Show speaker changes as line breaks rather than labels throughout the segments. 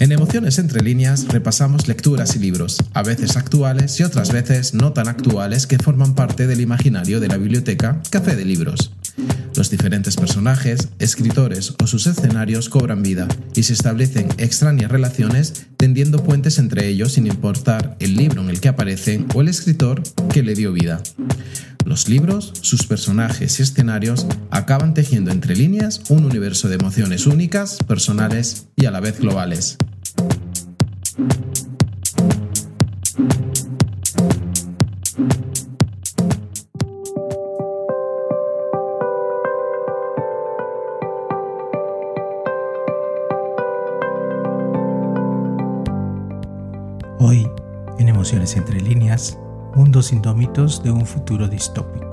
En Emociones entre líneas repasamos lecturas y libros, a veces actuales y otras veces no tan actuales que forman parte del imaginario de la biblioteca Café de Libros. Los diferentes personajes, escritores o sus escenarios cobran vida y se establecen extrañas relaciones tendiendo puentes entre ellos sin importar el libro en el que aparecen o el escritor que le dio vida. Los libros, sus personajes y escenarios acaban tejiendo entre líneas un universo de emociones únicas, personales y a la vez globales.
Entre líneas, mundos indómitos de un futuro distópico.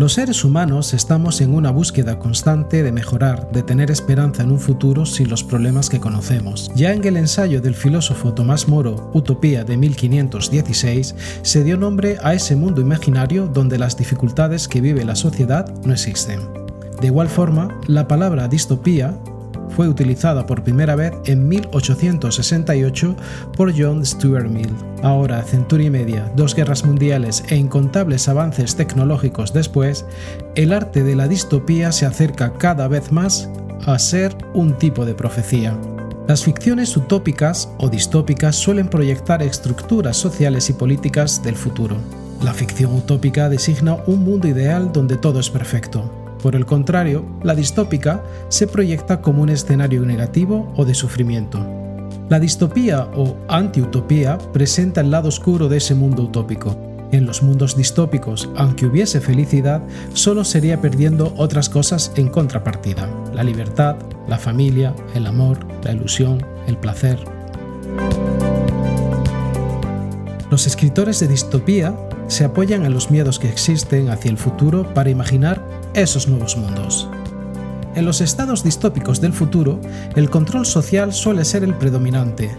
Los seres humanos estamos en una búsqueda constante de mejorar, de tener esperanza en un futuro sin los problemas que conocemos. Ya en el ensayo del filósofo Tomás Moro, Utopía de 1516, se dio nombre a ese mundo imaginario donde las dificultades que vive la sociedad no existen. De igual forma, la palabra distopía fue utilizada por primera vez en 1868 por John Stuart Mill. Ahora, centuria y media, dos guerras mundiales e incontables avances tecnológicos después, el arte de la distopía se acerca cada vez más a ser un tipo de profecía. Las ficciones utópicas o distópicas suelen proyectar estructuras sociales y políticas del futuro. La ficción utópica designa un mundo ideal donde todo es perfecto, por el contrario, la distópica se proyecta como un escenario negativo o de sufrimiento. La distopía o antiutopía presenta el lado oscuro de ese mundo utópico. En los mundos distópicos, aunque hubiese felicidad, solo sería perdiendo otras cosas en contrapartida. La libertad, la familia, el amor, la ilusión, el placer. Los escritores de distopía se apoyan en los miedos que existen hacia el futuro para imaginar esos nuevos mundos. En los estados distópicos del futuro, el control social suele ser el predominante,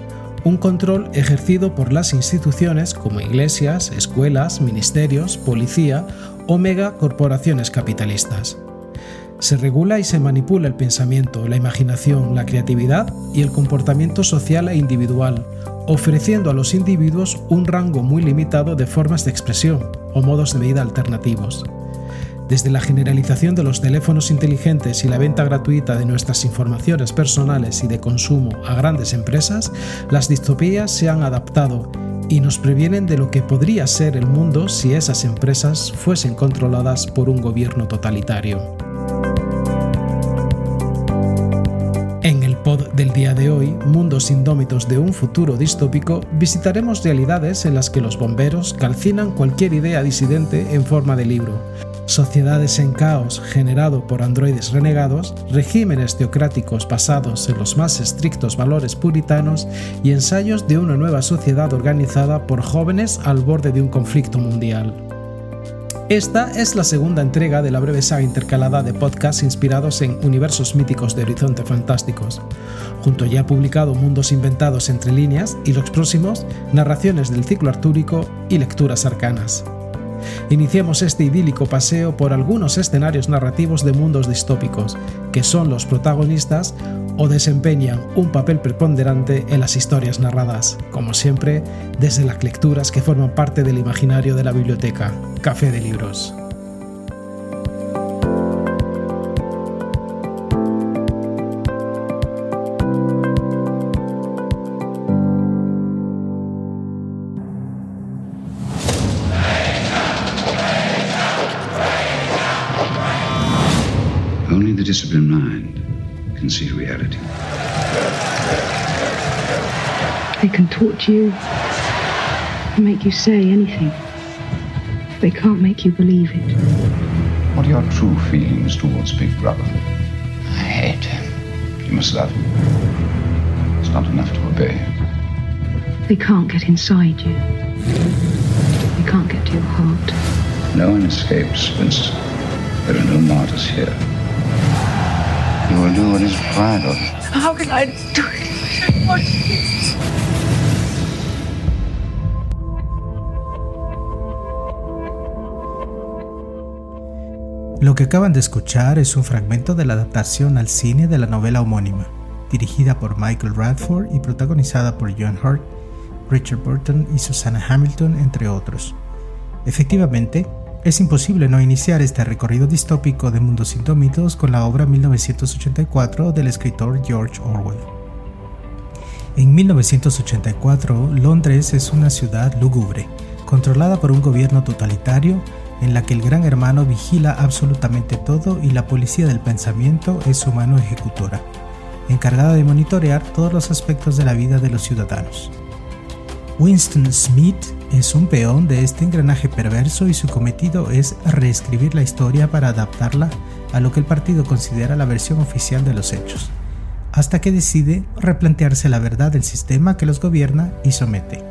un control ejercido por las instituciones como iglesias, escuelas, ministerios, policía o megacorporaciones capitalistas. Se regula y se manipula el pensamiento, la imaginación, la creatividad y el comportamiento social e individual, ofreciendo a los individuos un rango muy limitado de formas de expresión o modos de vida alternativos. Desde la generalización de los teléfonos inteligentes y la venta gratuita de nuestras informaciones personales y de consumo a grandes empresas, las distopías se han adaptado y nos previenen de lo que podría ser el mundo si esas empresas fuesen controladas por un gobierno totalitario. En el pod del día de hoy, Mundos Indómitos de un futuro distópico, visitaremos realidades en las que los bomberos calcinan cualquier idea disidente en forma de libro sociedades en caos generado por androides renegados, regímenes teocráticos basados en los más estrictos valores puritanos y ensayos de una nueva sociedad organizada por jóvenes al borde de un conflicto mundial. Esta es la segunda entrega de la breve saga intercalada de podcasts inspirados en universos míticos de Horizonte Fantásticos. Junto ya publicado Mundos Inventados entre líneas y los próximos, narraciones del ciclo artúrico y lecturas arcanas. Iniciemos este idílico paseo por algunos escenarios narrativos de mundos distópicos, que son los protagonistas o desempeñan un papel preponderante en las historias narradas, como siempre, desde las lecturas que forman parte del imaginario de la biblioteca, Café de Libros.
Disciplined mind can see reality.
They can torture you and make you say anything. They can't make you believe it.
What are your true feelings towards Big Brother? I hate him. You must love him. It's not enough to obey him.
They can't get inside you. They can't get to your heart.
No one escapes, Winston. There are no martyrs here. You will do what is required of you.
How can I do it?
Lo que acaban de escuchar es un fragmento de la adaptación al cine de la novela homónima, dirigida por Michael Radford y protagonizada por John Hurt, Richard Burton y Susanna Hamilton, entre otros. Efectivamente, es imposible no iniciar este recorrido distópico de mundos indómitos con la obra 1984 del escritor George Orwell. En 1984, Londres es una ciudad lúgubre, controlada por un gobierno totalitario en la que el gran hermano vigila absolutamente todo y la policía del pensamiento es su mano ejecutora, encargada de monitorear todos los aspectos de la vida de los ciudadanos. Winston Smith es un peón de este engranaje perverso y su cometido es reescribir la historia para adaptarla a lo que el partido considera la versión oficial de los hechos hasta que decide replantearse la verdad del sistema que los gobierna y somete.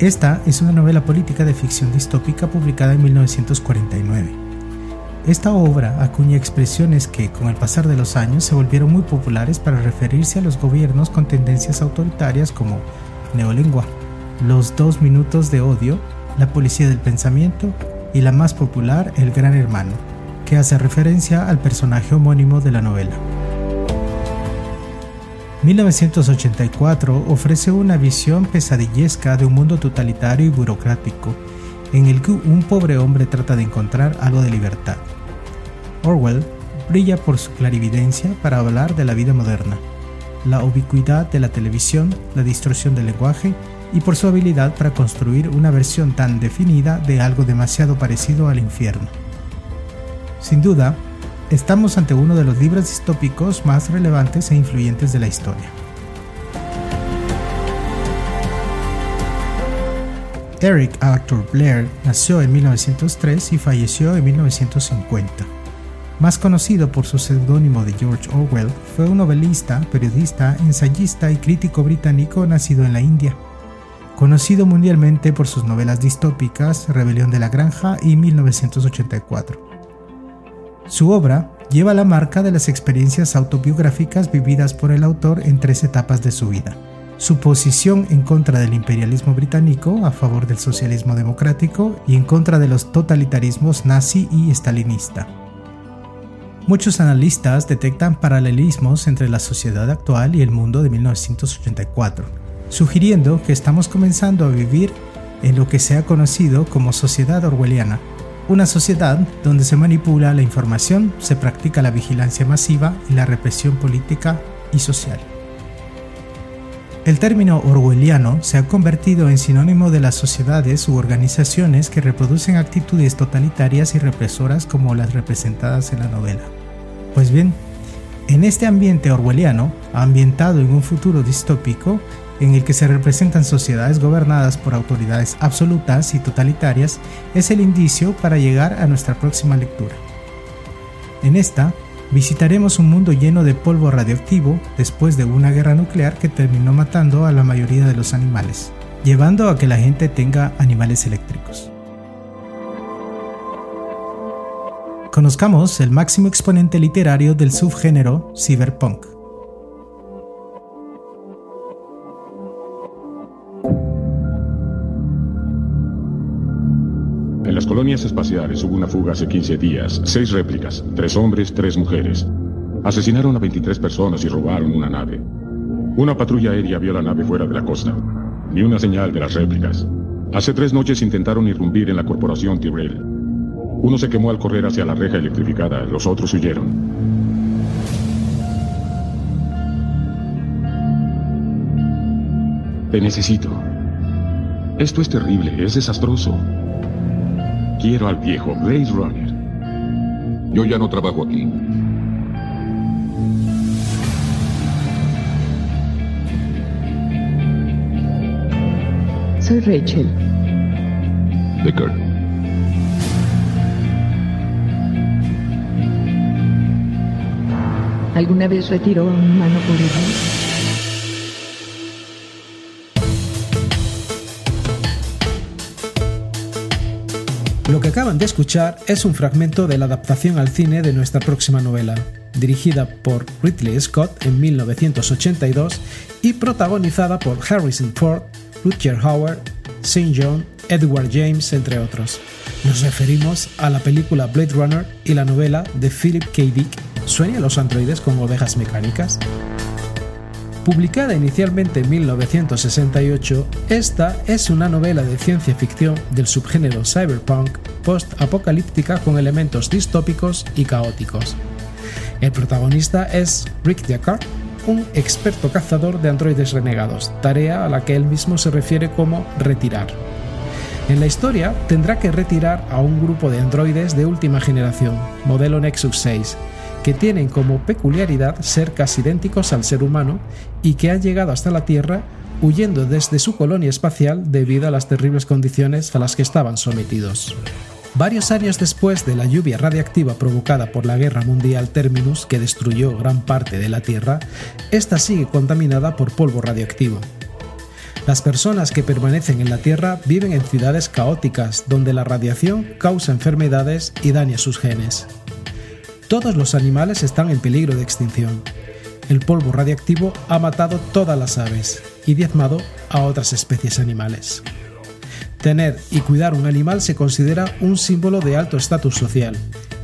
Esta es una novela política de ficción distópica publicada en 1949. Esta obra acuña expresiones que, con el pasar de los años, se volvieron muy populares para referirse a los gobiernos con tendencias autoritarias como neolengua, los dos minutos de odio, la policía del pensamiento y la más popular, el gran hermano, que hace referencia al personaje homónimo de la novela. 1984 ofrece una visión pesadillesca de un mundo totalitario y burocrático, en el que un pobre hombre trata de encontrar algo de libertad. Orwell brilla por su clarividencia para hablar de la vida moderna, la ubicuidad de la televisión, la distorsión del lenguaje y por su habilidad para construir una versión tan definida de algo demasiado parecido al infierno. Sin duda, estamos ante uno de los libros distópicos más relevantes e influyentes de la historia. Eric Arthur Blair nació en 1903 y falleció en 1950. Más conocido por su seudónimo de George Orwell, fue un novelista, periodista, ensayista y crítico británico nacido en la India. Conocido mundialmente por sus novelas distópicas Rebelión de la Granja y 1984. Su obra lleva la marca de las experiencias autobiográficas vividas por el autor en tres etapas de su vida. Su posición en contra del imperialismo británico, a favor del socialismo democrático y en contra de los totalitarismos nazi y stalinista. Muchos analistas detectan paralelismos entre la sociedad actual y el mundo de 1984, sugiriendo que estamos comenzando a vivir en lo que se ha conocido como sociedad orwelliana, una sociedad donde se manipula la información, se practica la vigilancia masiva y la represión política y social. El término orwelliano se ha convertido en sinónimo de las sociedades u organizaciones que reproducen actitudes totalitarias y represoras como las representadas en la novela. Pues bien, en este ambiente orwelliano, ambientado en un futuro distópico, en el que se representan sociedades gobernadas por autoridades absolutas y totalitarias, es el indicio para llegar a nuestra próxima lectura. En esta, visitaremos un mundo lleno de polvo radioactivo después de una guerra nuclear que terminó matando a la mayoría de los animales, llevando a que la gente tenga animales eléctricos. Conozcamos el máximo exponente literario del subgénero cyberpunk.
las colonias espaciales hubo una fuga hace 15 días, seis réplicas, tres hombres, tres mujeres. Asesinaron a 23 personas y robaron una nave. Una patrulla aérea vio la nave fuera de la costa. Ni una señal de las réplicas. Hace tres noches intentaron irrumpir en la corporación Tyrell. Uno se quemó al correr hacia la reja electrificada, los otros huyeron. Te necesito. Esto es terrible, es desastroso. Quiero al viejo Blaze Runner.
Yo ya no trabajo aquí.
Soy Rachel.
Decker.
¿Alguna vez retiró a un por error?
Lo que acaban de escuchar es un fragmento de la adaptación al cine de nuestra próxima novela, dirigida por Ridley Scott en 1982 y protagonizada por Harrison Ford, Rutger Hauer,
St. John, Edward James, entre otros. Nos referimos a la película Blade Runner y la novela de Philip K. Dick, ¿Sueñan los androides con ovejas mecánicas? Publicada inicialmente en 1968, esta es una novela de ciencia ficción del subgénero cyberpunk post-apocalíptica con elementos distópicos y caóticos. El protagonista es Rick Deckard, un experto cazador de androides renegados, tarea a la que él mismo se refiere como retirar. En la historia tendrá que retirar a un grupo de androides de última generación, modelo Nexus 6, que tienen como peculiaridad ser casi idénticos al ser humano y que han llegado hasta la Tierra huyendo desde su colonia espacial debido a las terribles condiciones a las que estaban sometidos. Varios años después de la lluvia radiactiva provocada por la Guerra Mundial Terminus que destruyó gran parte de la Tierra, esta sigue contaminada por polvo radioactivo. Las personas que permanecen en la Tierra viven en ciudades caóticas donde la radiación causa enfermedades y daña sus genes. Todos los animales están en peligro de extinción. El polvo radiactivo ha matado todas las aves y diezmado a otras especies animales. Tener y cuidar un animal se considera un símbolo de alto estatus social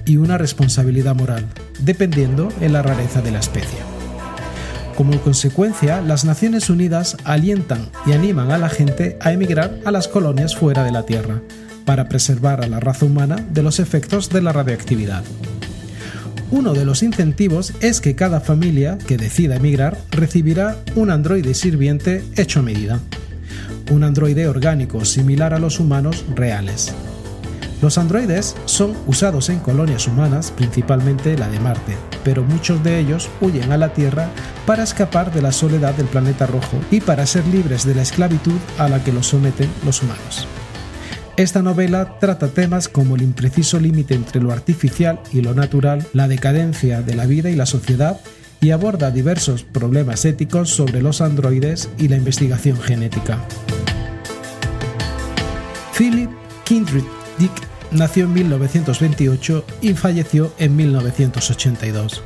y una responsabilidad moral, dependiendo en la rareza de la especie. Como consecuencia, las Naciones Unidas alientan y animan a la gente a emigrar a las colonias fuera de la Tierra, para preservar a la raza humana de los efectos de la radioactividad. Uno de los incentivos es que cada familia que decida emigrar recibirá un androide sirviente hecho a medida. Un androide orgánico similar a los humanos reales. Los androides son usados en colonias humanas, principalmente la de Marte, pero muchos de ellos huyen a la Tierra para escapar de la soledad del planeta rojo y para ser libres de la esclavitud a la que los someten los humanos. Esta novela trata temas como el impreciso límite entre lo artificial y lo natural, la decadencia de la vida y la sociedad, y aborda diversos problemas éticos sobre los androides y la investigación genética. Philip Kindred Dick nació en 1928 y falleció en 1982.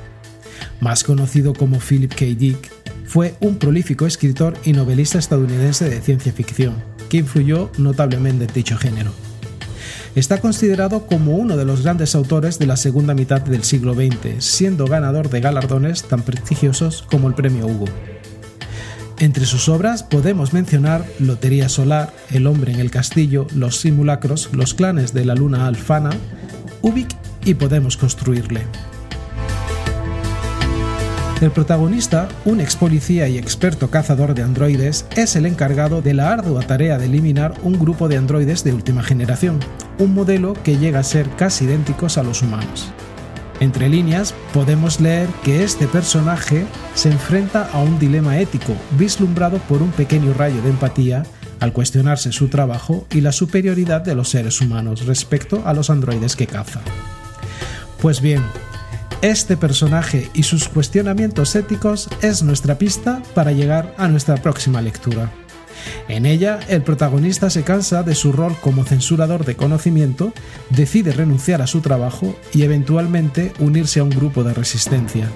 Más conocido como Philip K. Dick, fue un prolífico escritor y novelista estadounidense de ciencia ficción que influyó notablemente en dicho género. Está considerado como uno de los grandes autores de la segunda mitad del siglo XX, siendo ganador de galardones tan prestigiosos como el Premio Hugo. Entre sus obras podemos mencionar Lotería Solar, El hombre en el castillo, Los simulacros, Los clanes de la luna alfana, Ubik y Podemos construirle. El protagonista, un ex policía y experto cazador de androides, es el encargado de la ardua tarea de eliminar un grupo de androides de última generación, un modelo que llega a ser casi idénticos a los humanos. Entre líneas, podemos leer que este personaje se enfrenta a un dilema ético vislumbrado por un pequeño rayo de empatía al cuestionarse su trabajo y la superioridad de los seres humanos respecto a los androides que caza. Pues bien, este personaje y sus cuestionamientos éticos es nuestra pista para llegar a nuestra próxima lectura. En ella, el protagonista se cansa de su rol como censurador de conocimiento, decide renunciar a su trabajo y eventualmente unirse a un grupo de resistencia.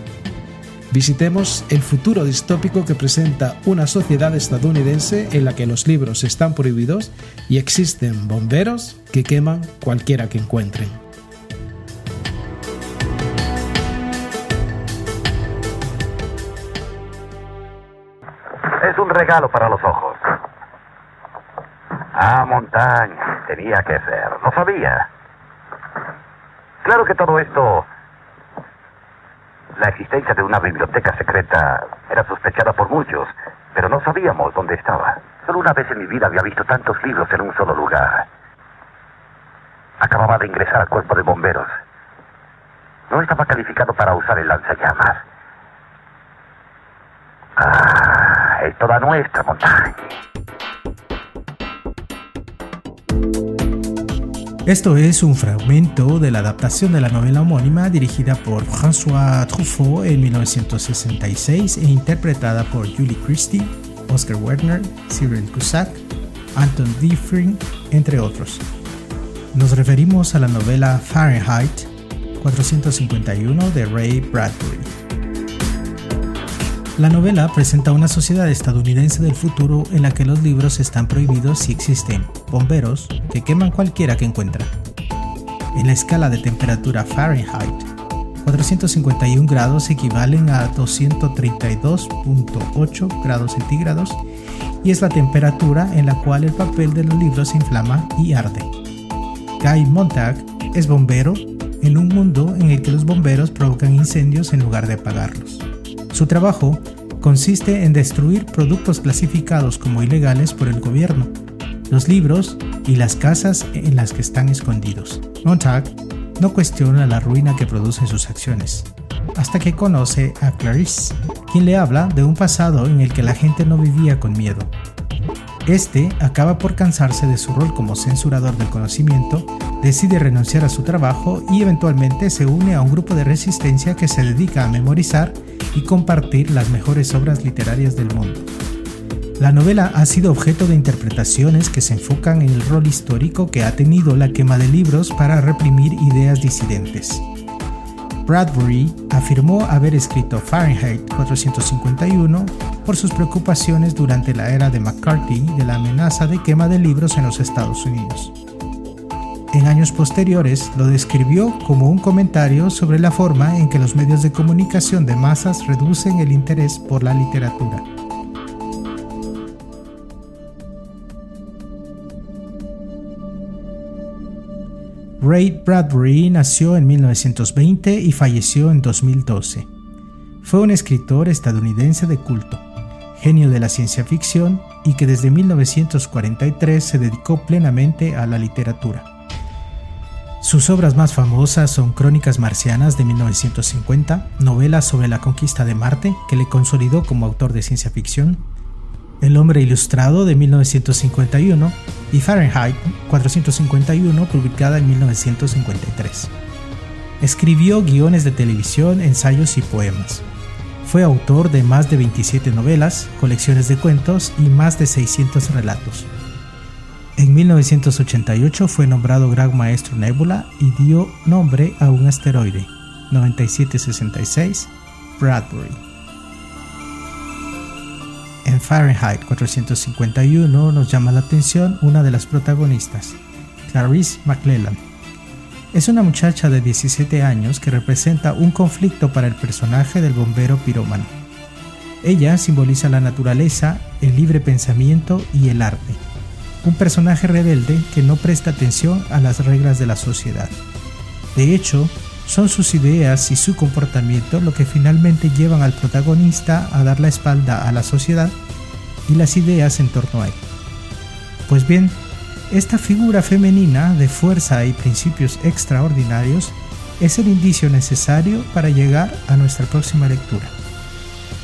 Visitemos el futuro distópico que presenta una sociedad estadounidense en la que los libros están prohibidos y existen bomberos que queman cualquiera que encuentren.
Regalo para los ojos. Ah, montaña. Tenía que ser. No sabía. Claro que todo esto... La existencia de una biblioteca secreta era sospechada por muchos, pero no sabíamos dónde estaba. Solo una vez en mi vida había visto tantos libros en un solo lugar. Acababa de ingresar al cuerpo de bomberos. No estaba calificado para usar el lanzallamas. Ah,
Esto es un fragmento de la adaptación de la novela homónima dirigida por François Truffaut en 1966 e interpretada por Julie Christie, Oscar Werner, Cyril Cusack, Anton Diffring, entre otros. Nos referimos a la novela Fahrenheit 451 de Ray Bradbury. La novela presenta una sociedad estadounidense del futuro en la que los libros están prohibidos si existen bomberos que queman cualquiera que encuentran. En la escala de temperatura Fahrenheit, 451 grados equivalen a 232.8 grados centígrados y es la temperatura en la cual el papel de los libros se inflama y arde. Guy Montag es bombero en un mundo en el que los bomberos provocan incendios en lugar de apagarlos. Su trabajo consiste en destruir productos clasificados como ilegales por el gobierno, los libros y las casas en las que están escondidos. Montag no cuestiona la ruina que producen sus acciones, hasta que conoce a Clarice, quien le habla de un pasado en el que la gente no vivía con miedo. Este acaba por cansarse de su rol como censurador del conocimiento, decide renunciar a su trabajo y eventualmente se une a un grupo de resistencia que se dedica a memorizar y compartir las mejores obras literarias del mundo. La novela ha sido objeto de interpretaciones que se enfocan en el rol histórico que ha tenido la quema de libros para reprimir ideas disidentes. Bradbury afirmó haber escrito Fahrenheit 451 por sus preocupaciones durante la era de McCarthy de la amenaza de quema de libros en los Estados Unidos. En años posteriores lo describió como un comentario sobre la forma en que los medios de comunicación de masas reducen el interés por la literatura. Ray Bradbury nació en 1920 y falleció en 2012. Fue un escritor estadounidense de culto, genio de la ciencia ficción y que desde 1943 se dedicó plenamente a la literatura. Sus obras más famosas son Crónicas Marcianas de 1950, novelas sobre la conquista de Marte, que le consolidó como autor de ciencia ficción, El hombre ilustrado de 1951 y Fahrenheit 451, publicada en 1953. Escribió guiones de televisión, ensayos y poemas. Fue autor de más de 27 novelas, colecciones de cuentos y más de 600 relatos. En 1988 fue nombrado Gran Maestro Nebula y dio nombre a un asteroide, 9766 Bradbury. En Fahrenheit 451 nos llama la atención una de las protagonistas, Clarice McClellan. Es una muchacha de 17 años que representa un conflicto para el personaje del bombero pirómano. Ella simboliza la naturaleza, el libre pensamiento y el arte un personaje rebelde que no presta atención a las reglas de la sociedad. De hecho, son sus ideas y su comportamiento lo que finalmente llevan al protagonista a dar la espalda a la sociedad y las ideas en torno a él. Pues bien, esta figura femenina de fuerza y principios extraordinarios es el indicio necesario para llegar a nuestra próxima lectura.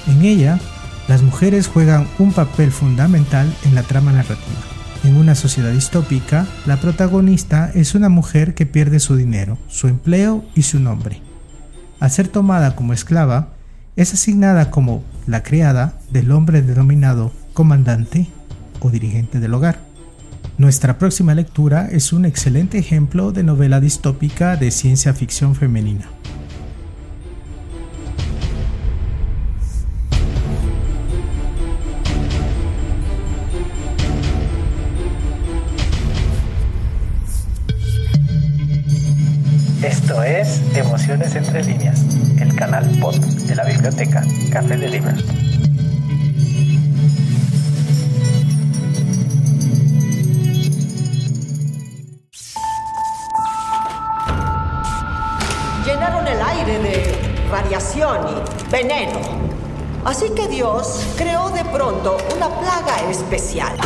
En ella, las mujeres juegan un papel fundamental en la trama narrativa. En una sociedad distópica, la protagonista es una mujer que pierde su dinero, su empleo y su nombre. Al ser tomada como esclava, es asignada como la criada del hombre denominado comandante o dirigente del hogar. Nuestra próxima lectura es un excelente ejemplo de novela distópica de ciencia ficción femenina.
Emociones entre líneas, el canal pod de la biblioteca Café de Libros.
Llenaron el aire de radiación y veneno. Así que Dios creó de pronto una plaga especial.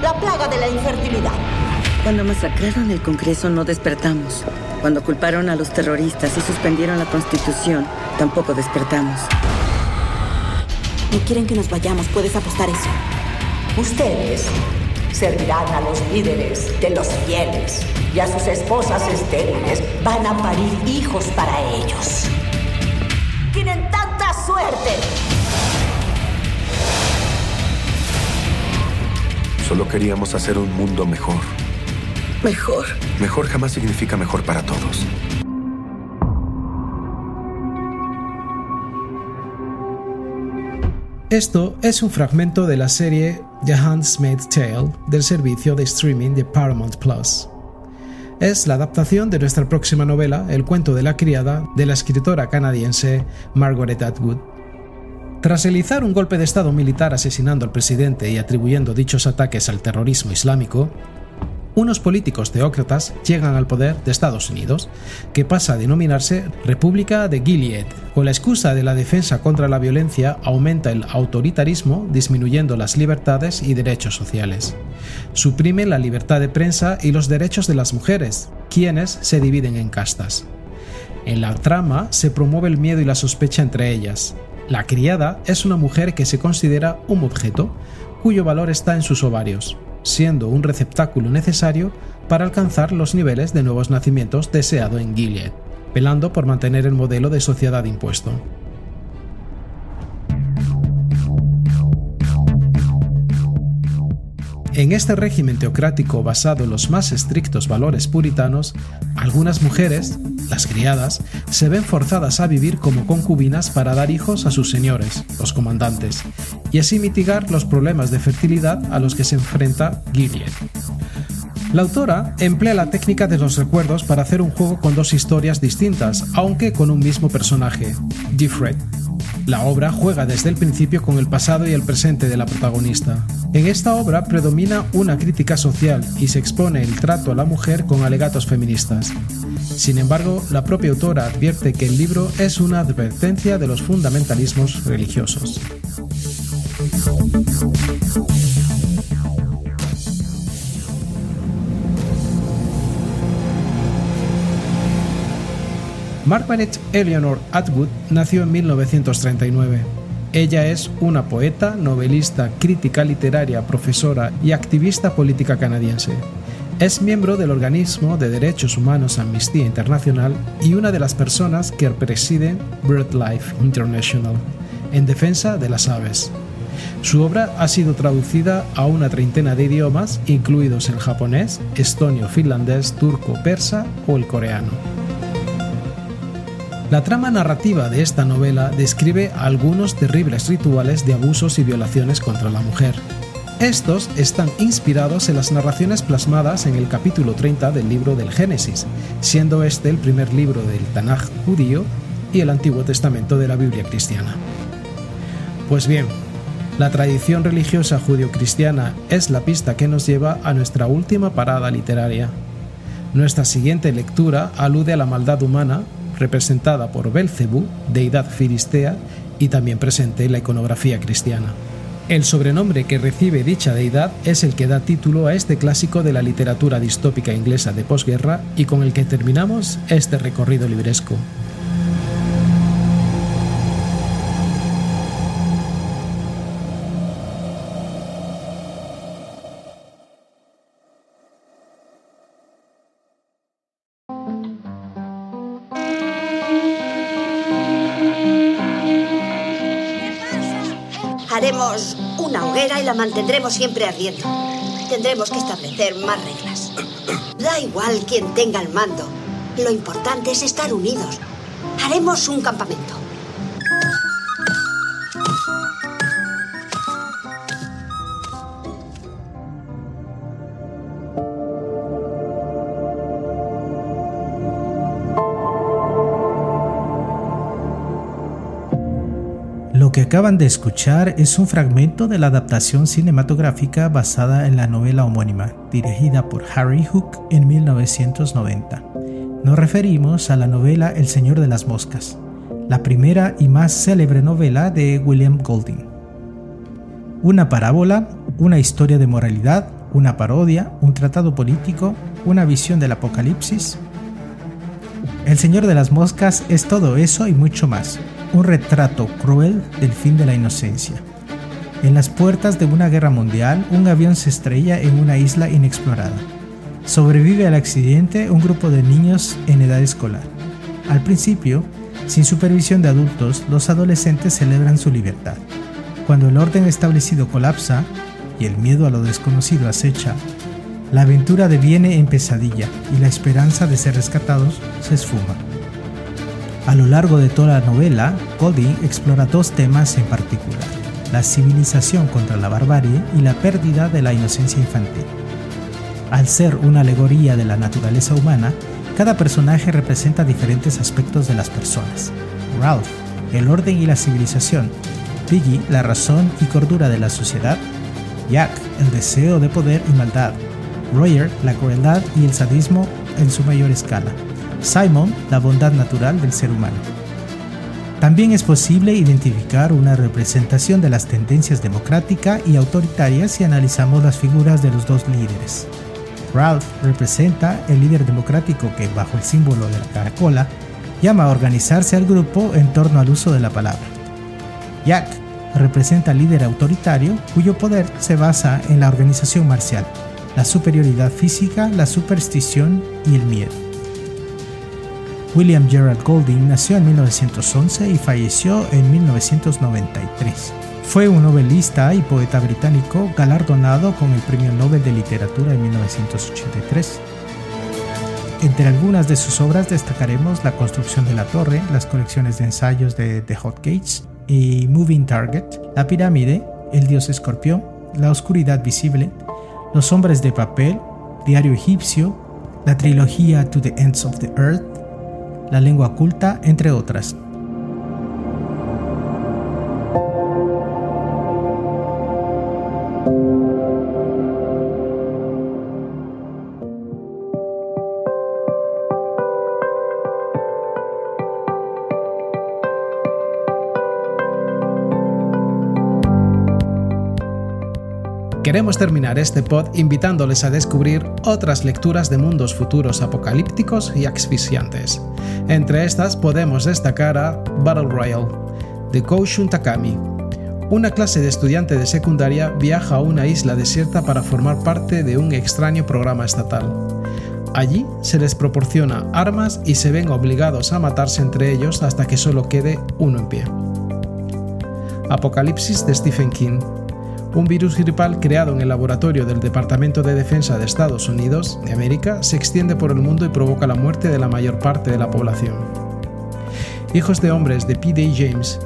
La plaga de la infertilidad.
Cuando masacraron el Congreso no despertamos. Cuando culparon a los terroristas y suspendieron la Constitución, tampoco despertamos.
No quieren que nos vayamos, puedes apostar eso. Ustedes servirán a los líderes de los fieles y a sus esposas estériles van a parir hijos para ellos. Tienen tanta suerte.
Solo queríamos hacer un mundo mejor.
Mejor.
Mejor jamás significa mejor para todos.
Esto es un fragmento de la serie The Handmaid's Tale del servicio de streaming de Paramount Plus. Es la adaptación de nuestra próxima novela, El cuento de la criada, de la escritora canadiense Margaret Atwood. Tras realizar un golpe de Estado militar asesinando al presidente y atribuyendo dichos ataques al terrorismo islámico, unos políticos teócratas llegan al poder de Estados Unidos, que pasa a denominarse República de Gilead. Con la excusa de la defensa contra la violencia, aumenta el autoritarismo, disminuyendo las libertades y derechos sociales. Suprime la libertad de prensa y los derechos de las mujeres, quienes se dividen en castas. En la trama se promueve el miedo y la sospecha entre ellas. La criada es una mujer que se considera un objeto, cuyo valor está en sus ovarios siendo un receptáculo necesario para alcanzar los niveles de nuevos nacimientos deseado en Gilead, velando por mantener el modelo de sociedad impuesto. En este régimen teocrático basado en los más estrictos valores puritanos, algunas mujeres, las criadas, se ven forzadas a vivir como concubinas para dar hijos a sus señores, los comandantes, y así mitigar los problemas de fertilidad a los que se enfrenta Gilead. La autora emplea la técnica de los recuerdos para hacer un juego con dos historias distintas, aunque con un mismo personaje, Gifred. La obra juega desde el principio con el pasado y el presente de la protagonista. En esta obra predomina una crítica social y se expone el trato a la mujer con alegatos feministas. Sin embargo, la propia autora advierte que el libro es una advertencia de los fundamentalismos religiosos. Margaret Eleanor Atwood nació en 1939. Ella es una poeta, novelista, crítica literaria, profesora y activista política canadiense. Es miembro del organismo de derechos humanos Amnistía Internacional y una de las personas que presiden BirdLife International, en defensa de las aves. Su obra ha sido traducida a una treintena de idiomas, incluidos el japonés, estonio, finlandés, turco, persa o el coreano. La trama narrativa de esta novela describe algunos terribles rituales de abusos y violaciones contra la mujer. Estos están inspirados en las narraciones plasmadas en el capítulo 30 del libro del Génesis, siendo este el primer libro del Tanaj judío y el Antiguo Testamento de la Biblia cristiana. Pues bien, la tradición religiosa judio-cristiana es la pista que nos lleva a nuestra última parada literaria. Nuestra siguiente lectura alude a la maldad humana representada por Belcebú, deidad filistea, y también presente en la iconografía cristiana. El sobrenombre que recibe dicha deidad es el que da título a este clásico de la literatura distópica inglesa de posguerra y con el que terminamos este recorrido libresco.
La mantendremos siempre ardiendo. Tendremos que establecer más reglas. Da igual quien tenga el mando. Lo importante es estar unidos. Haremos un campamento.
Acaban de escuchar es un fragmento de la adaptación cinematográfica basada en la novela homónima, dirigida por Harry Hook en 1990. Nos referimos a la novela El Señor de las Moscas, la primera y más célebre novela de William Golding. Una parábola, una historia de moralidad, una parodia, un tratado político, una visión del apocalipsis. El Señor de las Moscas es todo eso y mucho más un retrato cruel del fin de la inocencia. En las puertas de una guerra mundial, un avión se estrella en una isla inexplorada. Sobrevive al accidente un grupo de niños en edad escolar. Al principio, sin supervisión de adultos, los adolescentes celebran su libertad. Cuando el orden establecido colapsa y el miedo a lo desconocido acecha, la aventura deviene en pesadilla y la esperanza de ser rescatados se esfuma. A lo largo de toda la novela, Golding explora dos temas en particular. la civilización contra la barbarie y la pérdida de la inocencia infantil. Al ser una alegoría de la naturaleza humana, cada personaje representa diferentes aspectos de las personas. Ralph, el orden y la civilización. Piggy, la razón y cordura de la sociedad. Jack, el deseo de poder y maldad. Roger, la crueldad y el sadismo en su mayor escala. Simon, la bondad natural del ser humano. También es posible identificar una representación de las tendencias democrática y autoritarias si analizamos las figuras de los dos líderes. Ralph representa el líder democrático que, bajo el símbolo de la caracola, llama a organizarse al grupo en torno al uso de la palabra. Jack representa al líder autoritario cuyo poder se basa en la organización marcial, la superioridad física, la superstición y el miedo. William Gerald Golding nació en 1911 y falleció en 1993. Fue un novelista y poeta británico galardonado con el Premio Nobel de Literatura en 1983. Entre algunas de sus obras destacaremos La construcción de la torre, las colecciones de ensayos de The Hot Gates y Moving Target, La pirámide, El dios escorpión, La oscuridad visible, Los hombres de papel, Diario egipcio, la trilogía To the Ends of the Earth, La lengua oculta, entre otras.
Queremos terminar este pod invitándoles a descubrir otras lecturas de mundos futuros apocalípticos y asfixiantes. Entre estas podemos destacar a Battle Royale, de Koushun Takami. Una clase de estudiante de secundaria viaja a una isla desierta para formar parte de un extraño programa estatal. Allí se les proporciona armas y se ven obligados a matarse entre ellos hasta que solo quede uno en pie. Apocalipsis de Stephen King, un virus gripal creado en el laboratorio del Departamento de Defensa de Estados Unidos de América se extiende por el mundo y provoca la muerte de la mayor parte de la población. Hijos de hombres de P.D. James.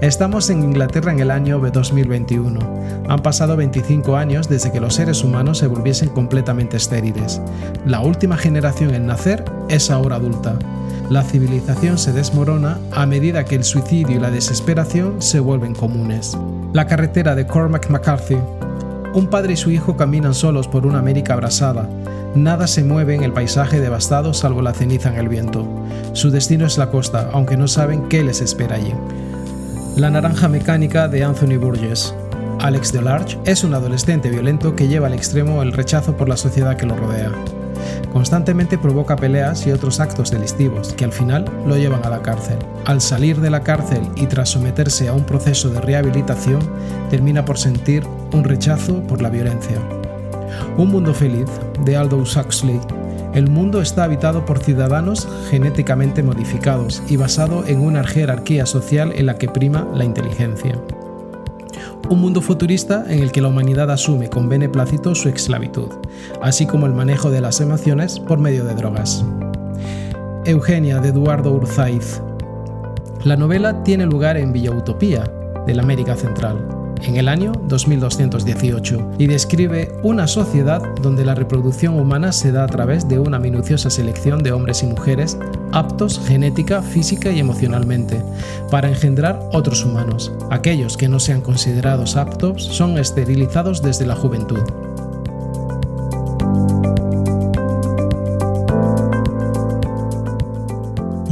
Estamos en Inglaterra en el año 2021. Han pasado 25 años desde que los seres humanos se volviesen completamente estériles. La última generación en nacer es ahora adulta. La civilización se desmorona a medida que el suicidio y la desesperación se vuelven comunes. La carretera de Cormac McCarthy. Un padre y su hijo caminan solos por una América abrasada. Nada se mueve en el paisaje devastado salvo la ceniza en el viento. Su destino es la costa, aunque no saben qué les espera allí. La naranja mecánica de Anthony Burgess. Alex DeLarge es un adolescente violento que lleva al extremo el rechazo por la sociedad que lo rodea. Constantemente provoca peleas y otros actos delictivos que al final lo llevan a la cárcel. Al salir de la cárcel y tras someterse a un proceso de rehabilitación, termina por sentir un rechazo por la violencia. Un mundo feliz de Aldous Huxley. El mundo está habitado por ciudadanos genéticamente modificados y basado en una jerarquía social en la que prima la inteligencia un mundo futurista en el que la humanidad asume con beneplácito su esclavitud, así como el manejo de las emociones por medio de drogas. Eugenia de Eduardo Urzaiz. La novela tiene lugar en Villa Utopía, de la América Central, en el año 2218 y describe una sociedad donde la reproducción humana se da a través de una minuciosa selección de hombres y mujeres aptos genética, física y emocionalmente para engendrar otros humanos. Aquellos que no sean considerados aptos son esterilizados desde la juventud.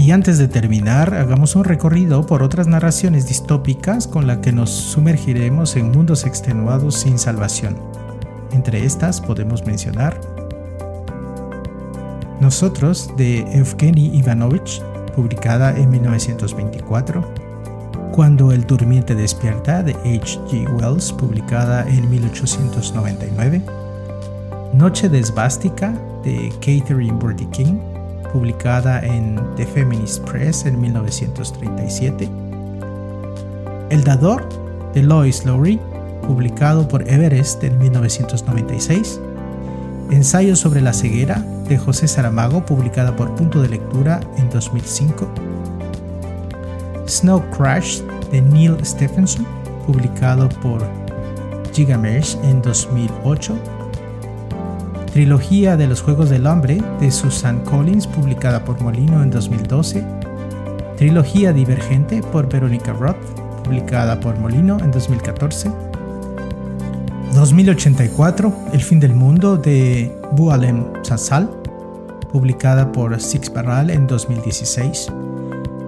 Y antes de terminar, hagamos un recorrido por otras narraciones distópicas con las que nos sumergiremos en mundos extenuados sin salvación. Entre estas podemos mencionar Nosotros de Evgeny Ivanovich, publicada en 1924, Cuando el durmiente despierta de H.G. Wells, publicada en 1899, Noche de Esvástica de Catherine King, publicada en The Feminist Press en 1937. El Dador de Lois Lowry, publicado por Everest en 1996. Ensayo sobre la ceguera de José Saramago, publicada por Punto de Lectura en 2005. Snow Crash de Neil Stephenson, publicado por Gigamesh en 2008. Trilogía de los Juegos del Hombre de Susan Collins, publicada por Molino en 2012. Trilogía Divergente por Veronica Roth, publicada por Molino en 2014. 2084, El fin del mundo de Bualem Sassal, publicada por Six Barral en 2016.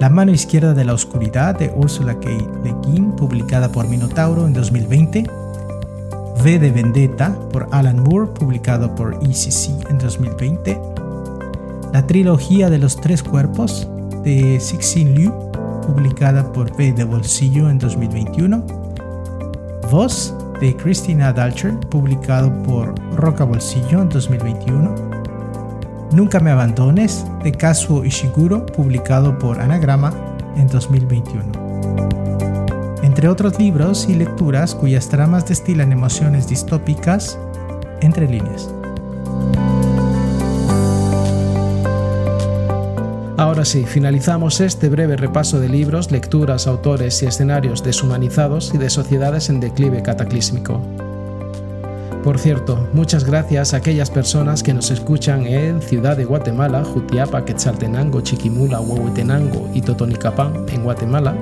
La mano izquierda de la oscuridad de Ursula K. Le Guin, publicada por Minotauro en 2020. V de Vendetta por Alan Moore, publicado por ECC en 2020. La trilogía de los tres cuerpos de Sixin Liu, publicada por V de Bolsillo en 2021. Voz de Christina Dalcher, publicado por Roca Bolsillo en 2021. Nunca me abandones, de Kazuo Ishiguro, publicado por Anagrama en 2021. Entre otros libros y lecturas cuyas tramas destilan emociones distópicas entre líneas.
Ahora sí, finalizamos este breve repaso de libros, lecturas, autores y escenarios deshumanizados y de sociedades en declive cataclísmico. Por cierto, muchas gracias a aquellas personas que nos escuchan en Ciudad de Guatemala, Jutiapa, Quetzaltenango, Chiquimula, Huehuetenango y Totonicapán, en Guatemala,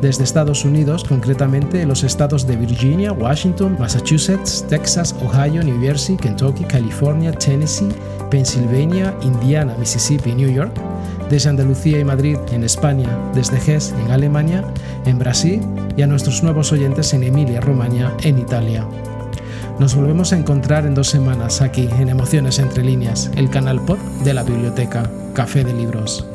desde Estados Unidos, concretamente los estados de Virginia, Washington, Massachusetts, Texas, Ohio, New Jersey, Kentucky, California, Tennessee, Pennsylvania, Indiana, Mississippi New York, desde Andalucía y Madrid en España, desde Hesse en Alemania, en Brasil y a nuestros nuevos oyentes en Emilia, Romagna, en Italia. Nos volvemos a encontrar en dos semanas aquí en Emociones entre líneas, el canal pod de la biblioteca Café de Libros.